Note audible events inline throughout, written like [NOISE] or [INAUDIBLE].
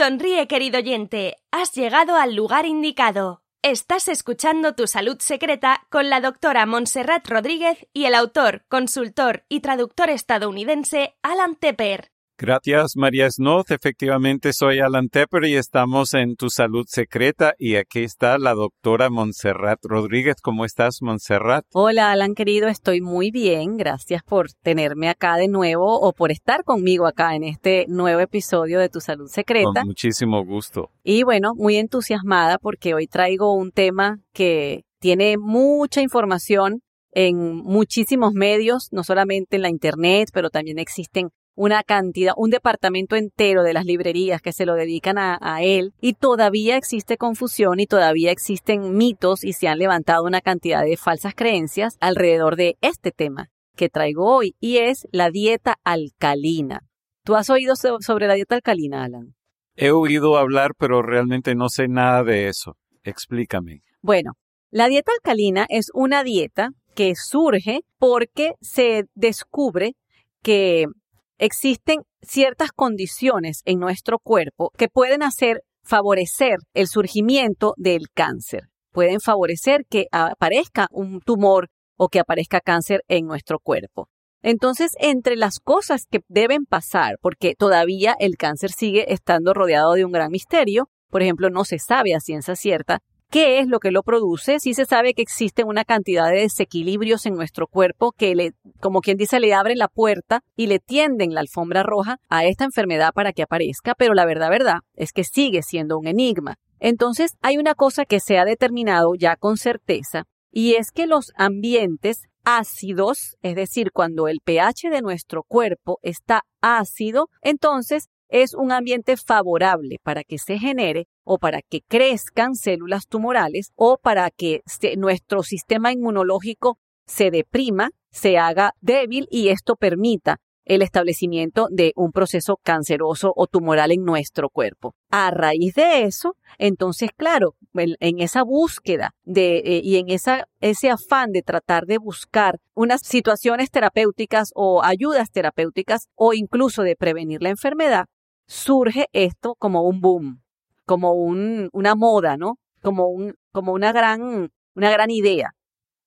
Sonríe, querido oyente, has llegado al lugar indicado. Estás escuchando Tu Salud Secreta con la doctora Montserrat Rodríguez y el autor, consultor y traductor estadounidense Alan Tepper. Gracias, María Snoth. Efectivamente, soy Alan Tepper y estamos en Tu Salud Secreta. Y aquí está la doctora Montserrat Rodríguez. ¿Cómo estás, Montserrat? Hola, Alan, querido. Estoy muy bien. Gracias por tenerme acá de nuevo o por estar conmigo acá en este nuevo episodio de Tu Salud Secreta. Con muchísimo gusto. Y bueno, muy entusiasmada porque hoy traigo un tema que tiene mucha información en muchísimos medios, no solamente en la Internet, pero también existen una cantidad, un departamento entero de las librerías que se lo dedican a, él y todavía existe confusión y todavía existen mitos y se han levantado una cantidad de falsas creencias alrededor de este tema que traigo hoy y es la dieta alcalina. ¿Tú has oído sobre la dieta alcalina, Alan? He oído hablar, pero realmente no sé nada de eso. Explícame. Bueno, la dieta alcalina es una dieta que surge porque se descubre que existen ciertas condiciones en nuestro cuerpo que pueden hacer favorecer el surgimiento del cáncer. Pueden favorecer que aparezca un tumor o que aparezca cáncer en nuestro cuerpo. Entonces, entre las cosas que deben pasar, porque todavía el cáncer sigue estando rodeado de un gran misterio, por ejemplo, no se sabe a ciencia cierta ¿Qué es lo que lo produce? Sí se sabe que existen una cantidad de desequilibrios en nuestro cuerpo que le, como quien dice, le abren la puerta y le tienden la alfombra roja a esta enfermedad para que aparezca, pero la verdad, verdad, es que sigue siendo un enigma. Entonces, hay una cosa que se ha determinado ya con certeza, y es que los ambientes ácidos, es decir, cuando el pH de nuestro cuerpo está ácido, entonces es un ambiente favorable para que se genere o para que crezcan células tumorales o para que nuestro sistema inmunológico se deprima, se haga débil y esto permita el establecimiento de un proceso canceroso o tumoral en nuestro cuerpo. A raíz de eso, entonces, claro, en, esa búsqueda de, eh, y en ese afán de tratar de buscar unas situaciones terapéuticas o ayudas terapéuticas o incluso de prevenir la enfermedad, surge esto como un boom, como un, una moda, ¿no? Como, un, como una, gran, una gran idea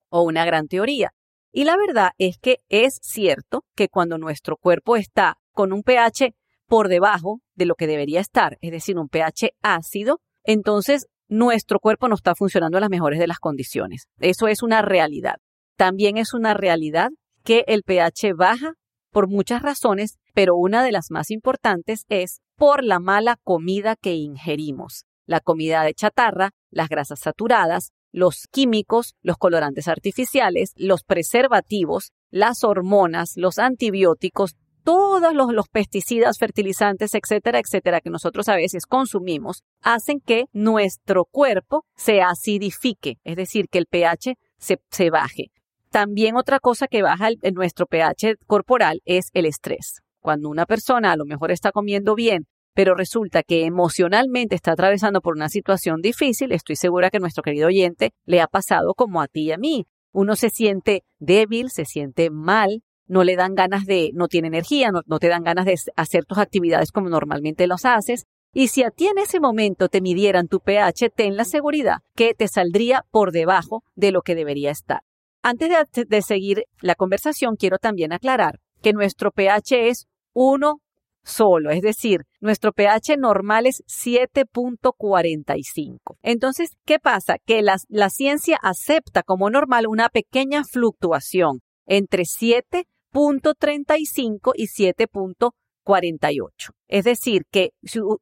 o una gran teoría. Y la verdad es que es cierto que cuando nuestro cuerpo está con un pH por debajo de lo que debería estar, es decir, un pH ácido, entonces nuestro cuerpo no está funcionando en las mejores de las condiciones. Eso es una realidad. También es una realidad que el pH baja por muchas razones, pero una de las más importantes es por la mala comida que ingerimos. La comida de chatarra, las grasas saturadas, los químicos, los colorantes artificiales, los preservativos, las hormonas, los antibióticos, todos los, pesticidas, fertilizantes, etcétera, etcétera, que nosotros a veces consumimos, hacen que nuestro cuerpo se acidifique, es decir, que el pH se, baje. También otra cosa que baja nuestro pH corporal es el estrés. Cuando una persona a lo mejor está comiendo bien, pero resulta que emocionalmente está atravesando por una situación difícil, estoy segura que nuestro querido oyente le ha pasado como a ti y a mí. Uno se siente débil, se siente mal, no le dan ganas de, no tiene energía, no, te dan ganas de hacer tus actividades como normalmente los haces. Y si a ti en ese momento te midieran tu pH, ten la seguridad que te saldría por debajo de lo que debería estar. Antes de, seguir la conversación, quiero también aclarar que nuestro pH es uno solo, es decir, nuestro pH normal es 7.45. Entonces, ¿qué pasa? Que la, la, ciencia acepta como normal una pequeña fluctuación entre 7.35 y 7.48. Es decir, que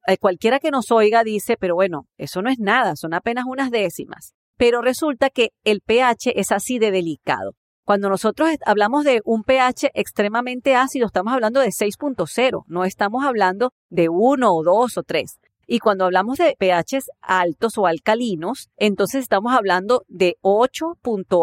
eh, cualquiera que nos oiga dice, pero bueno, eso no es nada, son apenas unas décimas pero resulta que el pH es así de delicado. Cuando nosotros hablamos de un pH extremadamente ácido, estamos hablando de 6.0, no estamos hablando de 1 o 2 o 3. Y cuando hablamos de pHs altos o alcalinos, entonces estamos hablando de 8.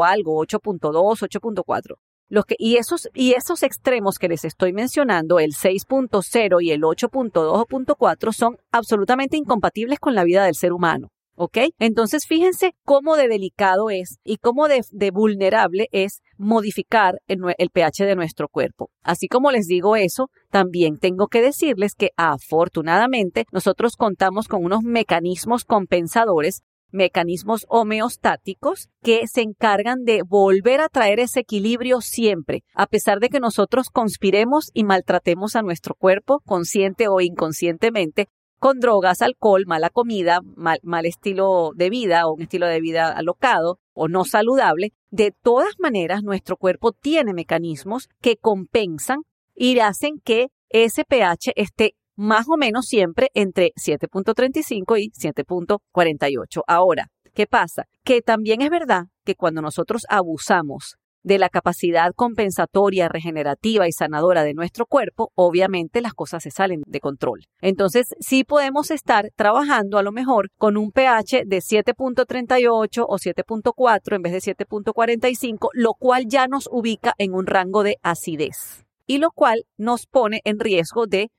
algo, 8.2, 8.4. Los que, y, esos, y esos extremos que les estoy mencionando, el 6.0 y el 8.2 o 8.4, son absolutamente incompatibles con la vida del ser humano. ¿Ok? Entonces fíjense cómo de delicado es y cómo de, vulnerable es modificar el, el, pH de nuestro cuerpo. Así como les digo eso, también tengo que decirles que afortunadamente nosotros contamos con unos mecanismos compensadores mecanismos homeostáticos que se encargan de volver a traer ese equilibrio siempre, a pesar de que nosotros conspiremos y maltratemos a nuestro cuerpo, consciente o inconscientemente, con drogas, alcohol, mala comida, mal, mal estilo de vida o un estilo de vida alocado o no saludable. De todas maneras, nuestro cuerpo tiene mecanismos que compensan y hacen que ese pH esté más o menos siempre entre 7.35 y 7.48. Ahora, ¿qué pasa? Que también es verdad que cuando nosotros abusamos de la capacidad compensatoria, regenerativa y sanadora de nuestro cuerpo, obviamente las cosas se salen de control. Entonces, sí podemos estar trabajando a lo mejor con un pH de 7.38 o 7.4 en vez de 7.45, lo cual ya nos ubica en un rango de acidez y lo cual nos pone en riesgo de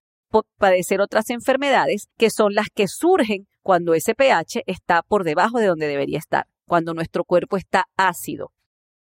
padecer otras enfermedades que son las que surgen cuando ese pH está por debajo de donde debería estar, cuando nuestro cuerpo está ácido.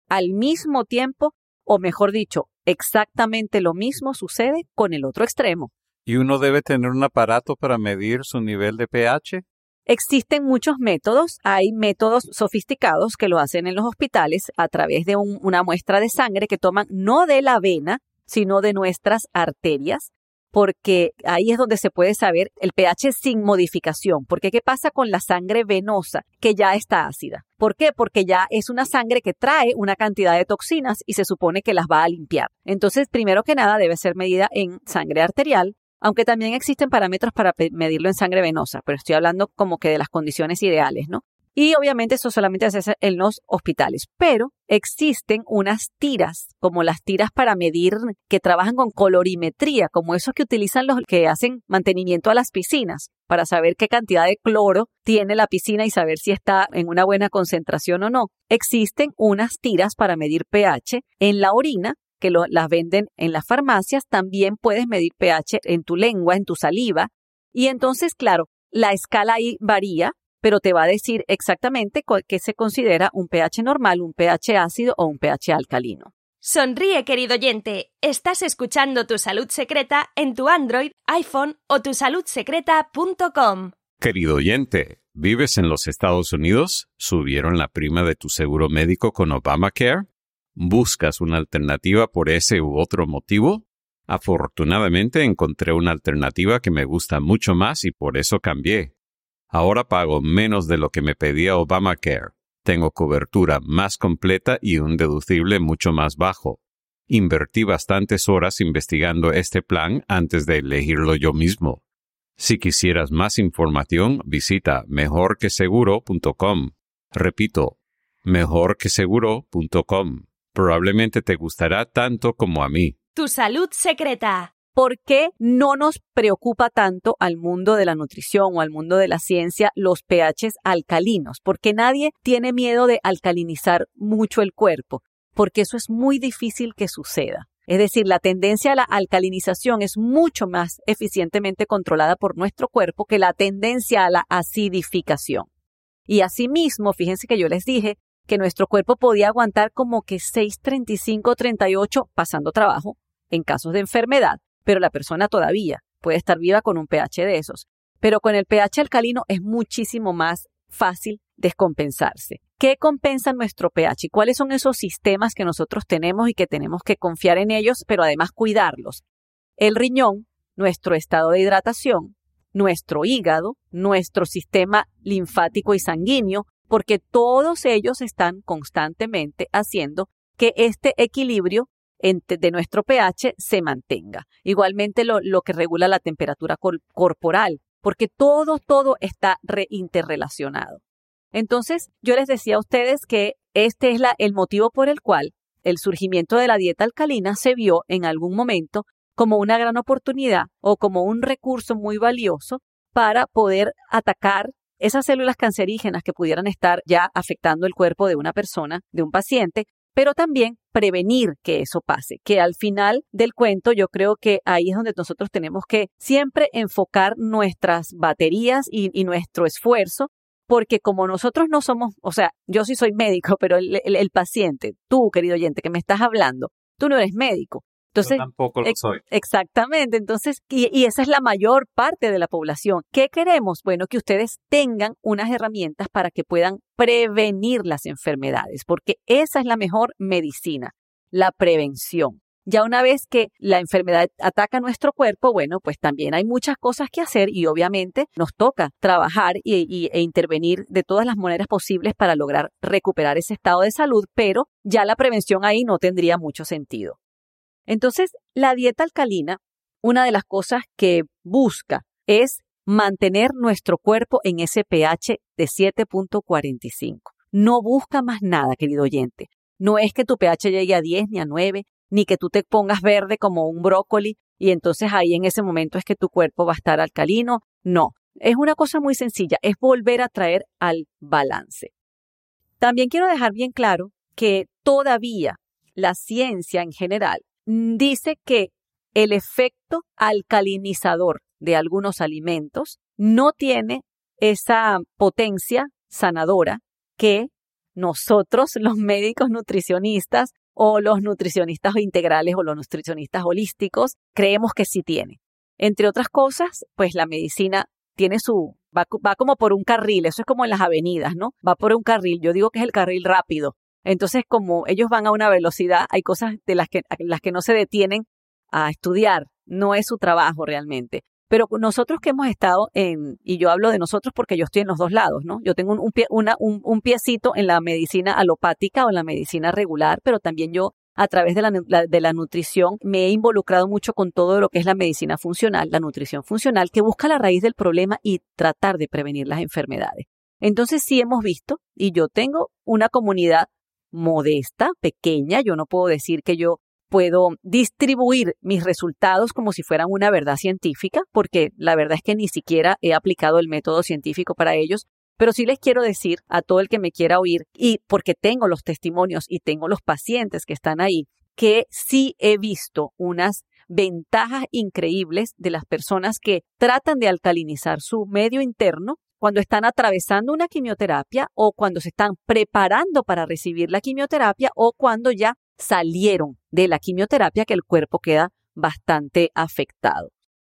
Al mismo tiempo, o mejor dicho, exactamente lo mismo sucede con el otro extremo. ¿Y uno debe tener un aparato para medir su nivel de pH? Existen muchos métodos, hay métodos sofisticados que lo hacen en los hospitales a través de una muestra de sangre que toman no de la vena, sino de nuestras arterias porque ahí es donde se puede saber el pH sin modificación. Porque ¿qué pasa con la sangre venosa que ya está ácida? ¿Por qué? Porque ya es una sangre que trae una cantidad de toxinas y se supone que las va a limpiar. Entonces, primero que nada, debe ser medida en sangre arterial, aunque también existen parámetros para medirlo en sangre venosa, pero estoy hablando como que de las condiciones ideales, ¿no? Y obviamente eso solamente se hace en los hospitales. Pero existen unas tiras, como las tiras para medir, que trabajan con colorimetría, como esos que utilizan los que hacen mantenimiento a las piscinas, para saber qué cantidad de cloro tiene la piscina y saber si está en una buena concentración o no. Existen unas tiras para medir pH en la orina que las venden en las farmacias, también puedes medir pH en tu lengua, en tu saliva. Y entonces, claro, la escala ahí varía pero te va a decir exactamente qué se considera un pH normal, un pH ácido o un pH alcalino. Sonríe, querido oyente. Estás escuchando Tu Salud Secreta en tu Android, iPhone o tusaludsecreta.com. Querido oyente, ¿vives en los Estados Unidos? ¿Subieron la prima de tu seguro médico con Obamacare? ¿Buscas una alternativa por ese u otro motivo? Afortunadamente encontré una alternativa que me gusta mucho más y por eso cambié. Ahora pago menos de lo que me pedía Obamacare. Tengo cobertura más completa y un deducible mucho más bajo. Invertí bastantes horas investigando este plan antes de elegirlo yo mismo. Si quisieras más información, visita mejorqueseguro.com. Repito, mejorqueseguro.com. Probablemente te gustará tanto como a mí. Tu salud secreta. ¿Por qué no nos preocupa tanto al mundo de la nutrición o al mundo de la ciencia los pHs alcalinos? Porque nadie tiene miedo de alcalinizar mucho el cuerpo, porque eso es muy difícil que suceda. Es decir, la tendencia a la alcalinización es mucho más eficientemente controlada por nuestro cuerpo que la tendencia a la acidificación. Y asimismo, fíjense que yo les dije que nuestro cuerpo podía aguantar como que 6.35, 38 pasando trabajo en casos de enfermedad, pero la persona todavía puede estar viva con un pH de esos. Pero con el pH alcalino es muchísimo más fácil descompensarse. ¿Qué compensa nuestro pH? ¿Y cuáles son esos sistemas que nosotros tenemos y que tenemos que confiar en ellos, pero además cuidarlos? El riñón, nuestro estado de hidratación, nuestro hígado, nuestro sistema linfático y sanguíneo, porque todos ellos están constantemente haciendo que este equilibrio de nuestro pH se mantenga. Igualmente lo, que regula la temperatura corporal, porque todo, todo está interrelacionado. Entonces, yo les decía a ustedes que este es la, el motivo por el cual el surgimiento de la dieta alcalina se vio en algún momento como una gran oportunidad o como un recurso muy valioso para poder atacar esas células cancerígenas que pudieran estar ya afectando el cuerpo de una persona, de un paciente, pero también prevenir que eso pase, que al final del cuento yo creo que ahí es donde nosotros tenemos que siempre enfocar nuestras baterías y, nuestro esfuerzo porque como nosotros no somos, o sea, yo sí soy médico, pero el, paciente, tú, querido oyente, que me estás hablando, tú no eres médico. Entonces, yo tampoco lo soy. Exactamente. Entonces, y, y, esa es la mayor parte de la población. ¿Qué queremos? Bueno, que ustedes tengan unas herramientas para que puedan prevenir las enfermedades, porque esa es la mejor medicina, la prevención. Ya una vez que la enfermedad ataca nuestro cuerpo, bueno, pues también hay muchas cosas que hacer y obviamente nos toca trabajar y, e intervenir de todas las maneras posibles para lograr recuperar ese estado de salud, pero ya la prevención ahí no tendría mucho sentido. Entonces, la dieta alcalina, una de las cosas que busca es mantener nuestro cuerpo en ese pH de 7.45. No busca más nada, querido oyente. No es que tu pH llegue a 10 ni a 9, ni que tú te pongas verde como un brócoli y entonces ahí en ese momento es que tu cuerpo va a estar alcalino. No, es una cosa muy sencilla, es volver a traer al balance. También quiero dejar bien claro que todavía la ciencia en general dice que el efecto alcalinizador de algunos alimentos no tiene esa potencia sanadora que nosotros, los médicos nutricionistas, o los nutricionistas integrales o los nutricionistas holísticos creemos que sí tiene. Entre otras cosas, pues la medicina tiene su, va, como por un carril, eso es como en las avenidas, ¿no? Va por un carril, yo digo que es el carril rápido. Entonces, como ellos van a una velocidad, hay cosas de las que, las que no se detienen a estudiar, no es su trabajo realmente. Pero nosotros que hemos estado en, y yo hablo de nosotros porque yo estoy en los dos lados, ¿no? Yo tengo un, pie, una, un, un, piecito en la medicina alopática o en la medicina regular, pero también yo a través de la, de la nutrición me he involucrado mucho con todo lo que es la medicina funcional, la nutrición funcional, que busca la raíz del problema y tratar de prevenir las enfermedades. Entonces sí hemos visto, y yo tengo una comunidad modesta, pequeña, yo no puedo decir que yo puedo distribuir mis resultados como si fueran una verdad científica, porque la verdad es que ni siquiera he aplicado el método científico para ellos, pero sí les quiero decir a todo el que me quiera oír, y porque tengo los testimonios y tengo los pacientes que están ahí, que sí he visto unas ventajas increíbles de las personas que tratan de alcalinizar su medio interno cuando están atravesando una quimioterapia o cuando se están preparando para recibir la quimioterapia o cuando ya salieron de la quimioterapia que el cuerpo queda bastante afectado.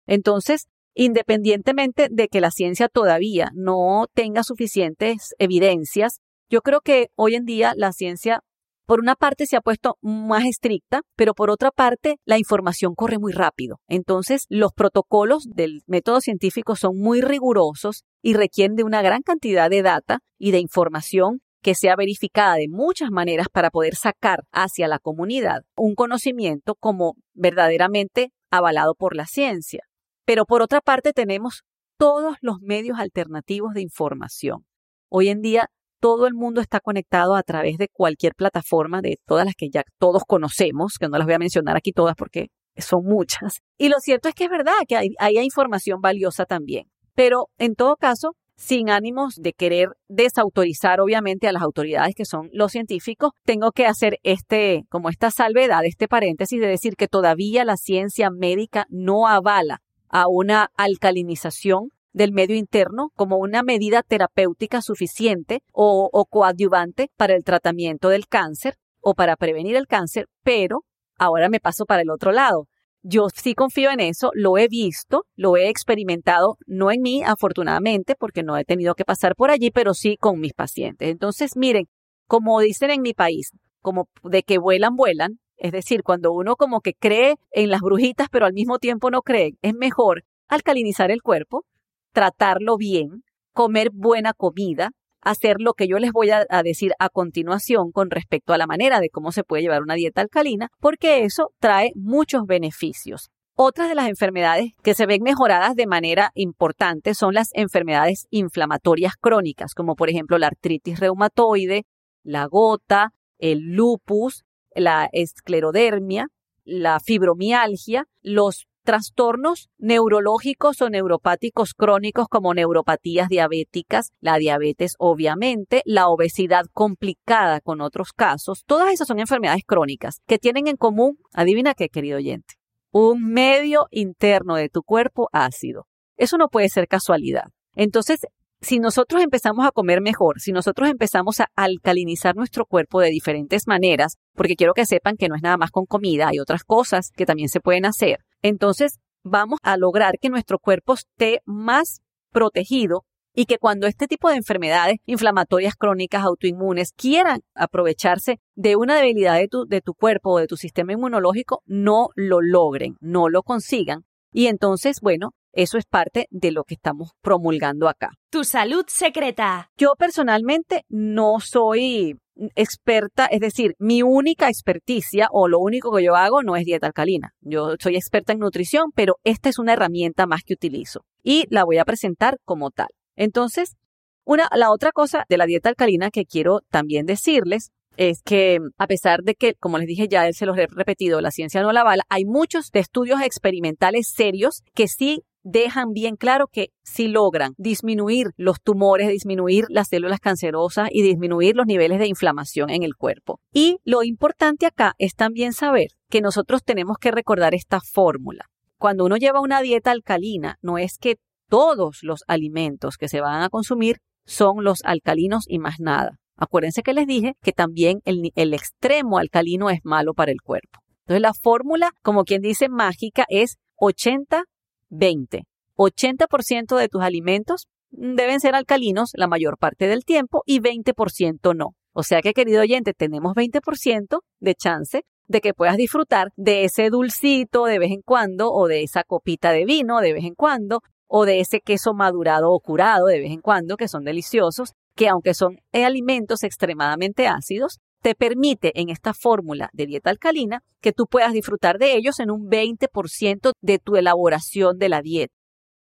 Entonces, independientemente de que la ciencia todavía no tenga suficientes evidencias, yo creo que hoy en día la ciencia, por una parte, se ha puesto más estricta, pero por otra parte, la información corre muy rápido. Entonces, los protocolos del método científico son muy rigurosos y requieren de una gran cantidad de data y de información que sea verificada de muchas maneras para poder sacar hacia la comunidad un conocimiento como verdaderamente avalado por la ciencia. Pero por otra parte tenemos todos los medios alternativos de información. Hoy en día todo el mundo está conectado a través de cualquier plataforma de todas las que ya todos conocemos, que no las voy a mencionar aquí todas porque son muchas. Y lo cierto es que es verdad que hay, hay información valiosa también. Pero en todo caso, sin ánimos de querer desautorizar obviamente a las autoridades que son los científicos, tengo que hacer este, como esta salvedad, este paréntesis de decir que todavía la ciencia médica no avala a una alcalinización del medio interno como una medida terapéutica suficiente o, o coadyuvante para el tratamiento del cáncer o para prevenir el cáncer, pero ahora me paso para el otro lado. Yo sí confío en eso, lo he visto, lo he experimentado, no en mí, afortunadamente, porque no he tenido que pasar por allí, pero sí con mis pacientes. Entonces, miren, como dicen en mi país, como de que vuelan, vuelan, es decir, cuando uno como que cree en las brujitas, pero al mismo tiempo no cree, es mejor alcalinizar el cuerpo, tratarlo bien, comer buena comida, hacer lo que yo les voy a, decir a continuación con respecto a la manera de cómo se puede llevar una dieta alcalina, porque eso trae muchos beneficios. Otras de las enfermedades que se ven mejoradas de manera importante son las enfermedades inflamatorias crónicas, como por ejemplo la artritis reumatoide, la gota, el lupus, la esclerodermia, la fibromialgia, los trastornos neurológicos o neuropáticos crónicos como neuropatías diabéticas, la diabetes obviamente, la obesidad complicada con otros casos, todas esas son enfermedades crónicas que tienen en común, adivina qué querido oyente, un medio interno de tu cuerpo ácido. Eso no puede ser casualidad. Entonces, si nosotros empezamos a comer mejor, si nosotros empezamos a alcalinizar nuestro cuerpo de diferentes maneras, porque quiero que sepan que no es nada más con comida, hay otras cosas que también se pueden hacer, entonces vamos a lograr que nuestro cuerpo esté más protegido y que cuando este tipo de enfermedades inflamatorias crónicas autoinmunes quieran aprovecharse de una debilidad de tu, de tu cuerpo o de tu sistema inmunológico, no lo logren, no lo consigan. Y entonces, bueno, eso es parte de lo que estamos promulgando acá. Tu salud secreta. Yo personalmente no soy experta, es decir, mi única experticia o lo único que yo hago no es dieta alcalina. Yo soy experta en nutrición, pero esta es una herramienta más que utilizo y la voy a presentar como tal. Entonces, una, la otra cosa de la dieta alcalina que quiero también decirles es que a pesar de que, como les dije ya, se los he repetido, la ciencia no la avala, hay muchos estudios experimentales serios que sí dejan bien claro que si logran disminuir los tumores, disminuir las células cancerosas y disminuir los niveles de inflamación en el cuerpo. Y lo importante acá es también saber que nosotros tenemos que recordar esta fórmula. Cuando uno lleva una dieta alcalina, no es que todos los alimentos que se van a consumir son los alcalinos y más nada. Acuérdense que les dije que también el, extremo alcalino es malo para el cuerpo. Entonces la fórmula, como quien dice mágica, es 80 20. 80% de tus alimentos deben ser alcalinos la mayor parte del tiempo y 20% no. O sea que, querido oyente, tenemos 20% de chance de que puedas disfrutar de ese dulcito de vez en cuando o de esa copita de vino de vez en cuando o de ese queso madurado o curado de vez en cuando que son deliciosos, que aunque son alimentos extremadamente ácidos, te permite en esta fórmula de dieta alcalina que tú puedas disfrutar de ellos en un 20% de tu elaboración de la dieta.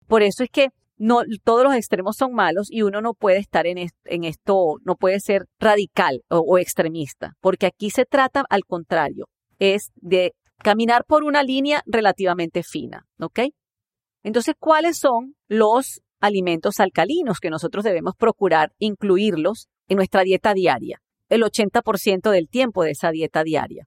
Por eso es que no todos los extremos son malos y uno no puede estar en, esto, no puede ser radical o, o extremista, porque aquí se trata al contrario, es de caminar por una línea relativamente fina, ¿ok? Entonces, ¿cuáles son los alimentos alcalinos que nosotros debemos procurar incluirlos en nuestra dieta diaria? El 80% del tiempo de esa dieta diaria.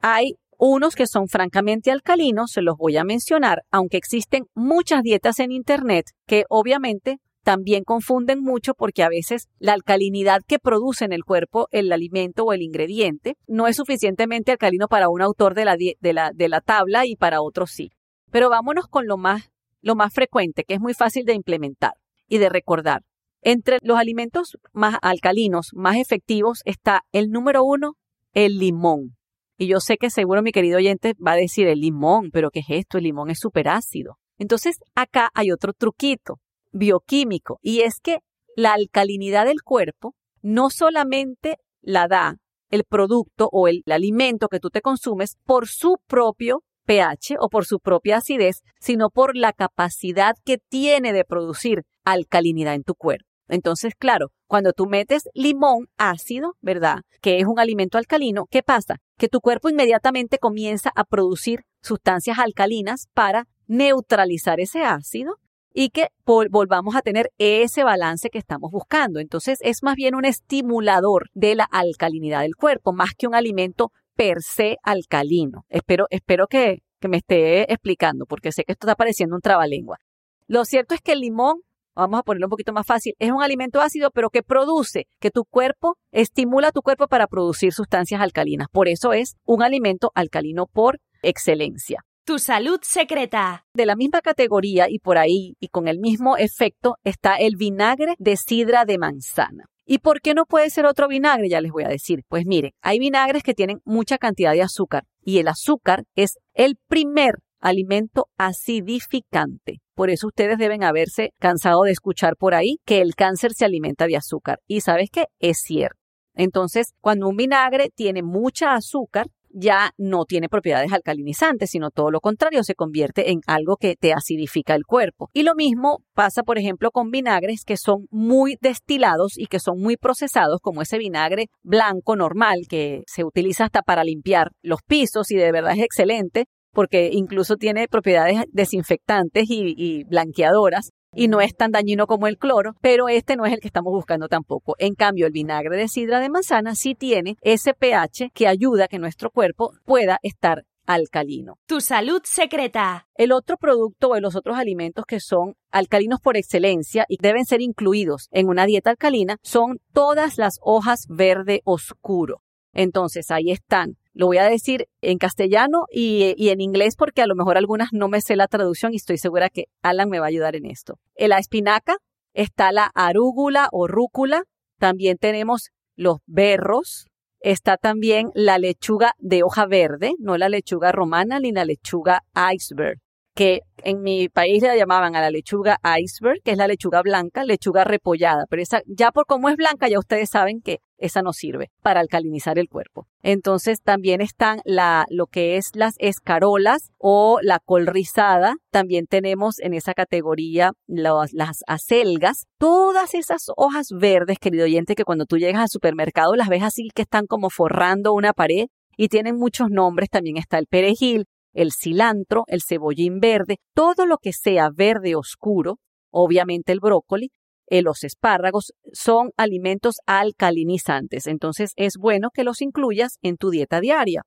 Hay unos que son francamente alcalinos, se los voy a mencionar, aunque existen muchas dietas en Internet que obviamente también confunden mucho porque a veces la alcalinidad que produce en el cuerpo el alimento o el ingrediente no es suficientemente alcalino para un autor de la, de la, de la tabla y para otros sí. Pero vámonos con lo más, lo más frecuente, que es muy fácil de implementar y de recordar. Entre los alimentos más alcalinos, más efectivos, está el número uno, el limón. Y yo sé que seguro mi querido oyente va a decir el limón, pero ¿qué es esto? El limón es súper ácido. Entonces acá hay otro truquito bioquímico y es que la alcalinidad del cuerpo no solamente la da el producto o el, alimento que tú te consumes por su propio pH o por su propia acidez, sino por la capacidad que tiene de producir alcalinidad en tu cuerpo. Entonces, claro, cuando tú metes limón ácido, ¿verdad? Que es un alimento alcalino, ¿qué pasa? Que tu cuerpo inmediatamente comienza a producir sustancias alcalinas para neutralizar ese ácido y que volvamos a tener ese balance que estamos buscando. Entonces, es más bien un estimulador de la alcalinidad del cuerpo, más que un alimento per se alcalino. Espero, espero que, que me esté explicando, porque sé que esto está pareciendo un trabalengua. Lo cierto es que el limón vamos a ponerlo un poquito más fácil, es un alimento ácido, pero que produce, que tu cuerpo estimula a tu cuerpo para producir sustancias alcalinas. Por eso es un alimento alcalino por excelencia. Tu salud secreta. De la misma categoría y por ahí y con el mismo efecto está el vinagre de sidra de manzana. ¿Y por qué no puede ser otro vinagre? Ya les voy a decir. Pues miren, hay vinagres que tienen mucha cantidad de azúcar y el azúcar es el primer alimento acidificante. Por eso ustedes deben haberse cansado de escuchar por ahí que el cáncer se alimenta de azúcar. Y sabes qué? Es cierto. Entonces, cuando un vinagre tiene mucha azúcar, ya no tiene propiedades alcalinizantes, sino todo lo contrario, se convierte en algo que te acidifica el cuerpo. Y lo mismo pasa, por ejemplo, con vinagres que son muy destilados y que son muy procesados, como ese vinagre blanco normal que se utiliza hasta para limpiar los pisos y de verdad es excelente, porque incluso tiene propiedades desinfectantes y, blanqueadoras y no es tan dañino como el cloro, pero este no es el que estamos buscando tampoco. En cambio, el vinagre de sidra de manzana sí tiene ese pH que ayuda a que nuestro cuerpo pueda estar alcalino. Tu salud secreta. El otro producto o los otros alimentos que son alcalinos por excelencia y deben ser incluidos en una dieta alcalina son todas las hojas verde oscuro. Entonces ahí están. Lo voy a decir en castellano y, en inglés porque a lo mejor algunas no me sé la traducción y estoy segura que Alan me va a ayudar en esto. En la espinaca está la arúgula o rúcula. También tenemos los berros, está también la lechuga de hoja verde, no la lechuga romana ni la lechuga iceberg que en mi país la llamaban a la lechuga iceberg, que es la lechuga blanca, lechuga repollada, pero esa ya por cómo es blanca ya ustedes saben que esa no sirve para alcalinizar el cuerpo. Entonces también están la, lo que es las escarolas o la col rizada. También tenemos en esa categoría las, las acelgas. Todas esas hojas verdes, querido oyente, que cuando tú llegas al supermercado las ves así que están como forrando una pared y tienen muchos nombres. También está el perejil, el cilantro, el cebollín verde, todo lo que sea verde oscuro, obviamente el brócoli, eh, los espárragos, son alimentos alcalinizantes. Entonces es bueno que los incluyas en tu dieta diaria.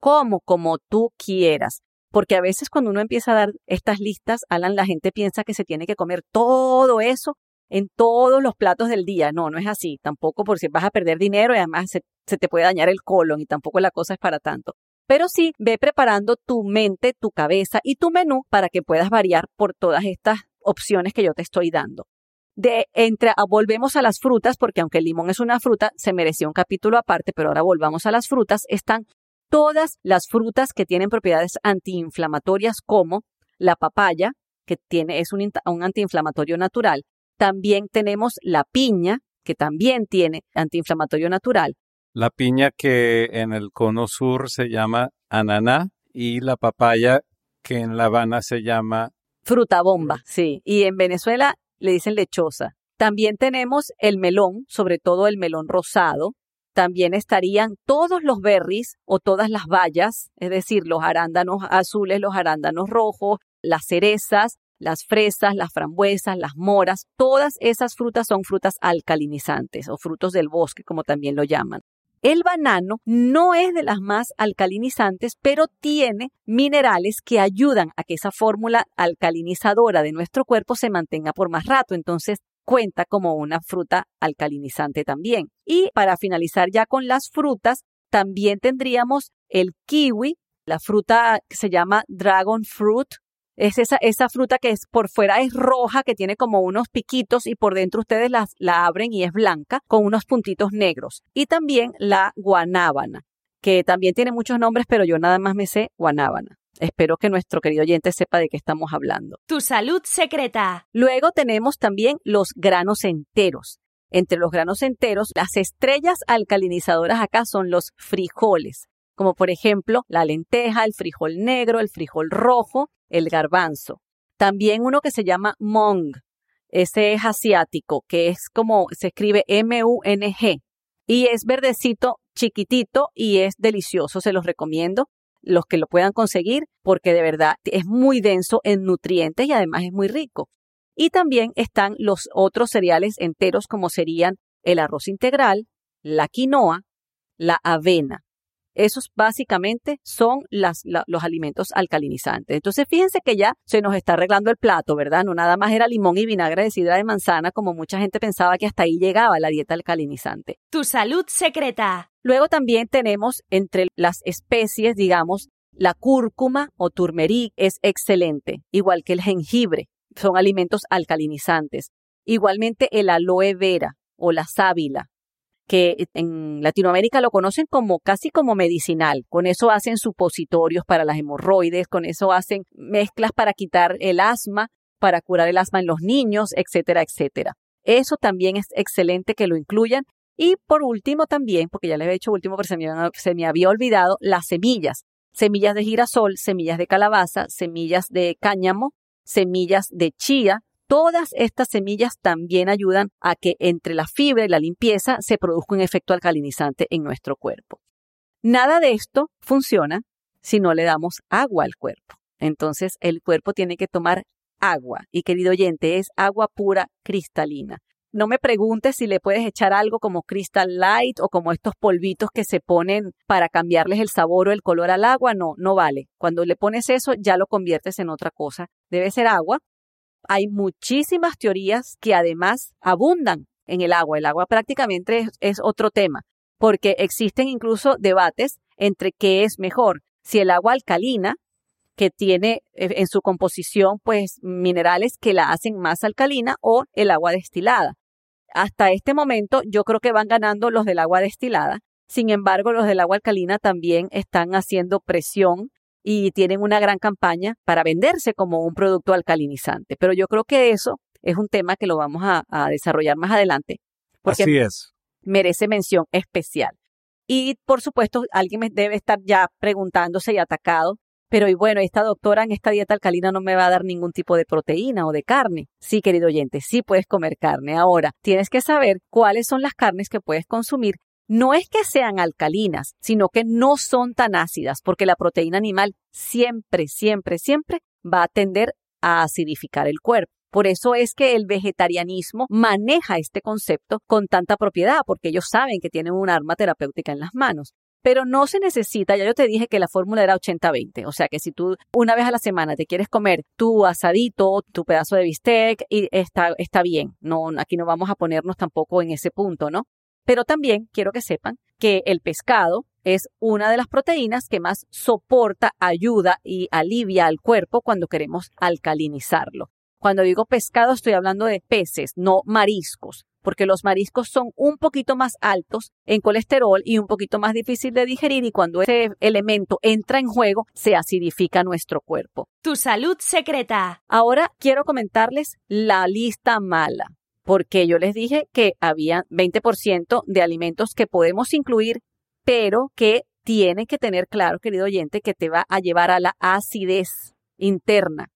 Como, como tú quieras. Porque a veces cuando uno empieza a dar estas listas, Alan, la gente piensa que se tiene que comer todo eso en todos los platos del día. No, no es así. Tampoco porque vas a perder dinero y además se, se te puede dañar el colon y tampoco la cosa es para tanto. Pero sí, ve preparando tu mente, tu cabeza y tu menú para que puedas variar por todas estas opciones que yo te estoy dando. De entre ah, volvemos a las frutas, porque aunque el limón es una fruta, se merecía un capítulo aparte, pero ahora volvamos a las frutas, están todas las frutas que tienen propiedades antiinflamatorias como la papaya, que tiene, es un, un antiinflamatorio natural. También tenemos la piña, que también tiene antiinflamatorio natural. La piña que en el cono sur se llama ananá y la papaya que en La Habana se llama fruta bomba, sí. Y en Venezuela le dicen lechosa. También tenemos el melón, sobre todo el melón rosado. También estarían todos los berries o todas las bayas, es decir, los arándanos azules, los arándanos rojos, las cerezas, las fresas, las frambuesas, las moras. Todas esas frutas son frutas alcalinizantes o frutos del bosque, como también lo llaman. El banano no es de las más alcalinizantes, pero tiene minerales que ayudan a que esa fórmula alcalinizadora de nuestro cuerpo se mantenga por más rato. Entonces, cuenta como una fruta alcalinizante también. Y para finalizar ya con las frutas, también tendríamos el kiwi, la fruta que se llama dragon fruit es esa, esa fruta que es por fuera es roja, que tiene como unos piquitos y por dentro ustedes la, la abren y es blanca con unos puntitos negros. Y también la guanábana, que también tiene muchos nombres, pero yo nada más me sé guanábana. Espero que nuestro querido oyente sepa de qué estamos hablando. Tu salud secreta. Luego tenemos también los granos enteros. Entre los granos enteros, las estrellas alcalinizadoras acá son los frijoles, como por ejemplo la lenteja, el frijol negro, el frijol rojo, el garbanzo. También uno que se llama mung, ese es asiático, que es como se escribe M-U-N-G y es verdecito, chiquitito y es delicioso, se los recomiendo los que lo puedan conseguir porque de verdad es muy denso en nutrientes y además es muy rico. Y también están los otros cereales enteros como serían el arroz integral, la quinoa, la avena. Esos básicamente son las, los alimentos alcalinizantes. Entonces, fíjense que ya se nos está arreglando el plato, ¿verdad? No nada más era limón y vinagre de sidra de manzana, como mucha gente pensaba que hasta ahí llegaba la dieta alcalinizante. Tu salud secreta. Luego también tenemos entre las especies, digamos, la cúrcuma o turmeric es excelente, igual que el jengibre. Son alimentos alcalinizantes. Igualmente el aloe vera o la sábila que en Latinoamérica lo conocen como casi como medicinal. Con eso hacen supositorios para las hemorroides, con eso hacen mezclas para quitar el asma, para curar el asma en los niños, etcétera, etcétera. Eso también es excelente que lo incluyan. Y por último también, porque ya les he dicho último, pero se me, se me había olvidado, las semillas. Semillas de girasol, semillas de calabaza, semillas de cáñamo, semillas de chía, Todas estas semillas también ayudan a que entre la fibra y la limpieza se produzca un efecto alcalinizante en nuestro cuerpo. Nada de esto funciona si no le damos agua al cuerpo. Entonces el cuerpo tiene que tomar agua y querido oyente, es agua pura cristalina. no me preguntes si le puedes echar algo como Crystal Light o como estos polvitos que se ponen para cambiarles el sabor o el color al agua. No, no vale. Cuando le pones eso, ya lo conviertes en otra cosa. Debe ser agua. Hay muchísimas teorías que además abundan en el agua. El agua prácticamente es, otro tema, porque existen incluso debates entre qué es mejor, si el agua alcalina, que tiene eh, en su composición pues minerales que la hacen más alcalina o el agua destilada. Hasta este momento yo creo que van ganando los del agua destilada. Sin embargo, los del agua alcalina también están haciendo presión y tienen una gran campaña para venderse como un producto alcalinizante. Pero yo creo que eso es un tema que lo vamos a, a desarrollar más adelante. Porque Así es. Merece mención especial. Y por supuesto, alguien me debe estar ya preguntándose y atacado pero y bueno, esta doctora en esta dieta alcalina no me va a dar ningún tipo de proteína o de carne. Sí, querido oyente, sí puedes comer carne. Ahora, tienes que saber cuáles son las carnes que puedes consumir. No es que sean alcalinas, sino que no son tan ácidas, porque la proteína animal siempre, siempre, siempre va a tender a acidificar el cuerpo. Por eso es que el vegetarianismo maneja este concepto con tanta propiedad, porque ellos saben que tienen un arma terapéutica en las manos pero no se necesita, ya yo te dije que la fórmula era 80-20, o sea que si tú una vez a la semana te quieres comer tu asadito, tu pedazo de bistec, y está, está bien, no, aquí no vamos a ponernos tampoco en ese punto, ¿no? Pero también quiero que sepan que el pescado es una de las proteínas que más soporta, ayuda y alivia al cuerpo cuando queremos alcalinizarlo. Cuando digo pescado estoy hablando de peces, no mariscos porque los mariscos son un poquito más altos en colesterol y un poquito más difícil de digerir y cuando ese elemento entra en juego se acidifica nuestro cuerpo. Tu salud secreta. Ahora quiero comentarles la lista mala, porque yo les dije que había 20% de alimentos que podemos incluir, pero que tienen que tener claro, querido oyente, que te va a llevar a la acidez interna.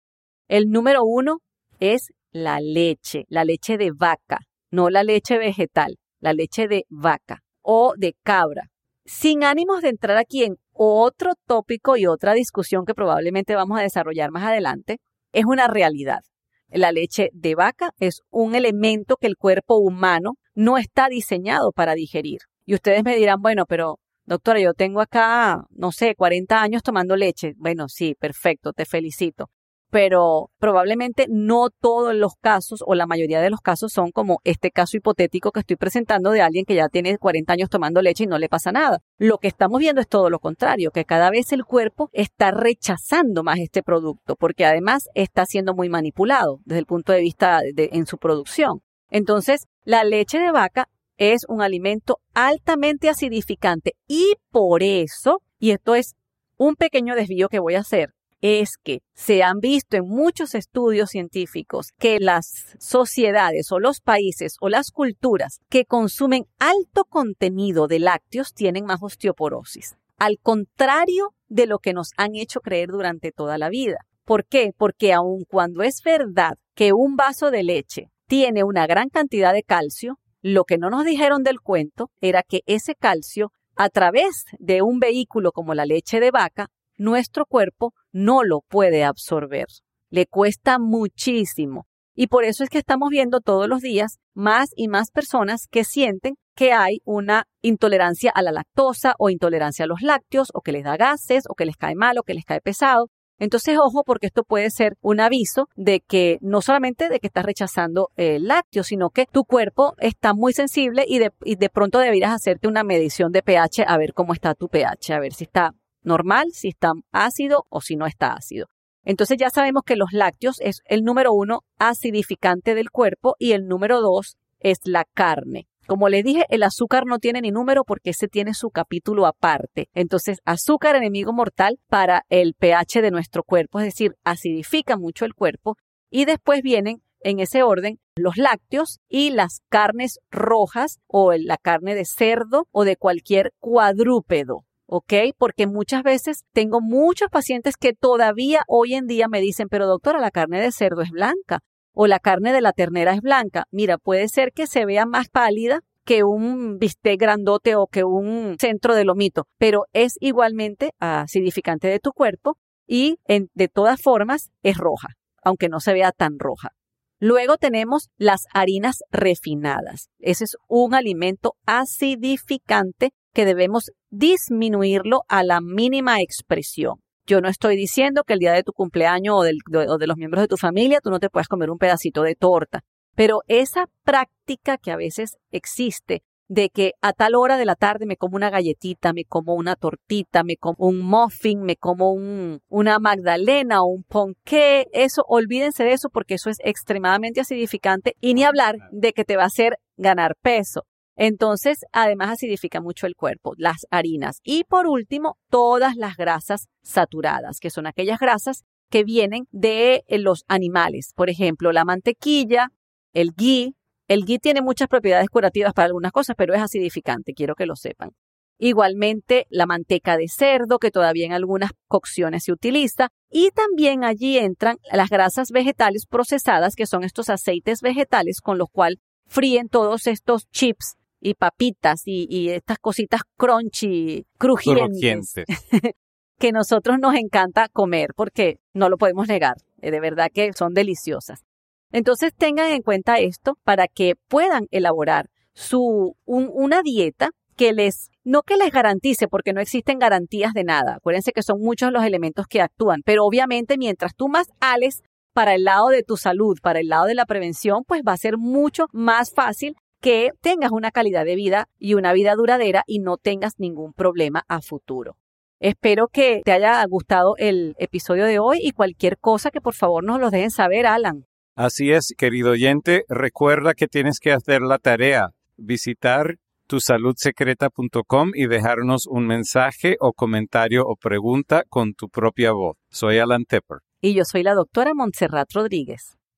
El número uno es la leche, la leche de vaca no la leche vegetal, la leche de vaca o de cabra. Sin ánimos de entrar aquí en otro tópico y otra discusión que probablemente vamos a desarrollar más adelante, es una realidad. La leche de vaca es un elemento que el cuerpo humano no está diseñado para digerir. Y ustedes me dirán, bueno, pero doctora, yo tengo acá, no sé, 40 años tomando leche. Bueno, sí, perfecto, te felicito pero probablemente no todos los casos o la mayoría de los casos son como este caso hipotético que estoy presentando de alguien que ya tiene 40 años tomando leche y no le pasa nada. Lo que estamos viendo es todo lo contrario, que cada vez el cuerpo está rechazando más este producto porque además está siendo muy manipulado desde el punto de vista de, en su producción. Entonces, la leche de vaca es un alimento altamente acidificante y por eso, y esto es un pequeño desvío que voy a hacer, es que se han visto en muchos estudios científicos que las sociedades o los países o las culturas que consumen alto contenido de lácteos tienen más osteoporosis. Al contrario de lo que nos han hecho creer durante toda la vida. ¿Por qué? Porque aun cuando es verdad que un vaso de leche tiene una gran cantidad de calcio, lo que no nos dijeron del cuento era que ese calcio, a través de un vehículo como la leche de vaca, nuestro cuerpo no lo puede absorber. Le cuesta muchísimo. Y por eso es que estamos viendo todos los días más y más personas que sienten que hay una intolerancia a la lactosa o intolerancia a los lácteos o que les da gases o que les cae mal o que les cae pesado. Entonces, ojo, porque esto puede ser un aviso de que no solamente de que estás rechazando el lácteo, sino que tu cuerpo está muy sensible y de, y de pronto deberías hacerte una medición de pH a ver cómo está tu pH, a ver si está normal, si está ácido o si no está ácido. Entonces ya sabemos que los lácteos es el número uno acidificante del cuerpo y el número dos es la carne. Como les dije, el azúcar no tiene ni número porque ese tiene su capítulo aparte. Entonces, azúcar enemigo mortal para el pH de nuestro cuerpo, es decir, acidifica mucho el cuerpo. Y después vienen en ese orden los lácteos y las carnes rojas o la carne de cerdo o de cualquier cuadrúpedo. ¿Ok? Porque muchas veces tengo muchos pacientes que todavía hoy en día me dicen, pero doctora, la carne de cerdo es blanca o la carne de la ternera es blanca. Mira, puede ser que se vea más pálida que un bistec grandote o que un centro de lomito, pero es igualmente acidificante de tu cuerpo y de todas formas es roja, aunque no se vea tan roja. Luego tenemos las harinas refinadas. Ese es un alimento acidificante que debemos disminuirlo a la mínima expresión. Yo no estoy diciendo que el día de tu cumpleaños o, o, de los miembros de tu familia tú no te puedas comer un pedacito de torta, pero esa práctica que a veces existe de que a tal hora de la tarde me como una galletita, me como una tortita, me como un muffin, me como un, una magdalena o un ponqué, eso, olvídense de eso porque eso es extremadamente acidificante y ni hablar de que te va a hacer ganar peso. Entonces, además acidifica mucho el cuerpo, las harinas. Y por último, todas las grasas saturadas, que son aquellas grasas que vienen de eh, los animales. Por ejemplo, la mantequilla, el ghee, el ghee tiene muchas propiedades curativas para algunas cosas, pero es acidificante, quiero que lo sepan. Igualmente la manteca de cerdo, que todavía en algunas cocciones se utiliza. Y también allí entran las grasas vegetales procesadas, que son estos aceites vegetales con los cuales fríen todos estos chips y papitas y, estas cositas crunchy, crujientes, [LAUGHS] que nosotros nos encanta comer porque no lo podemos negar. Eh, de verdad que son deliciosas. Entonces tengan en cuenta esto para que puedan elaborar su, una dieta que les, no que les garantice, porque no existen garantías de nada. Acuérdense que son muchos los elementos que actúan, pero obviamente mientras tú más ales para el lado de tu salud, para el lado de la prevención, pues va a ser mucho más fácil que tengas una calidad de vida y una vida duradera y no tengas ningún problema a futuro. Espero que te haya gustado el episodio de hoy y cualquier cosa que por favor nos lo dejen saber, Alan. Así es, querido oyente, recuerda que tienes que hacer la tarea, visitar tusaludsecreta.com y dejarnos un mensaje o comentario o pregunta con tu propia voz. Soy Alan Tepper. Y yo soy la doctora Montserrat Rodríguez.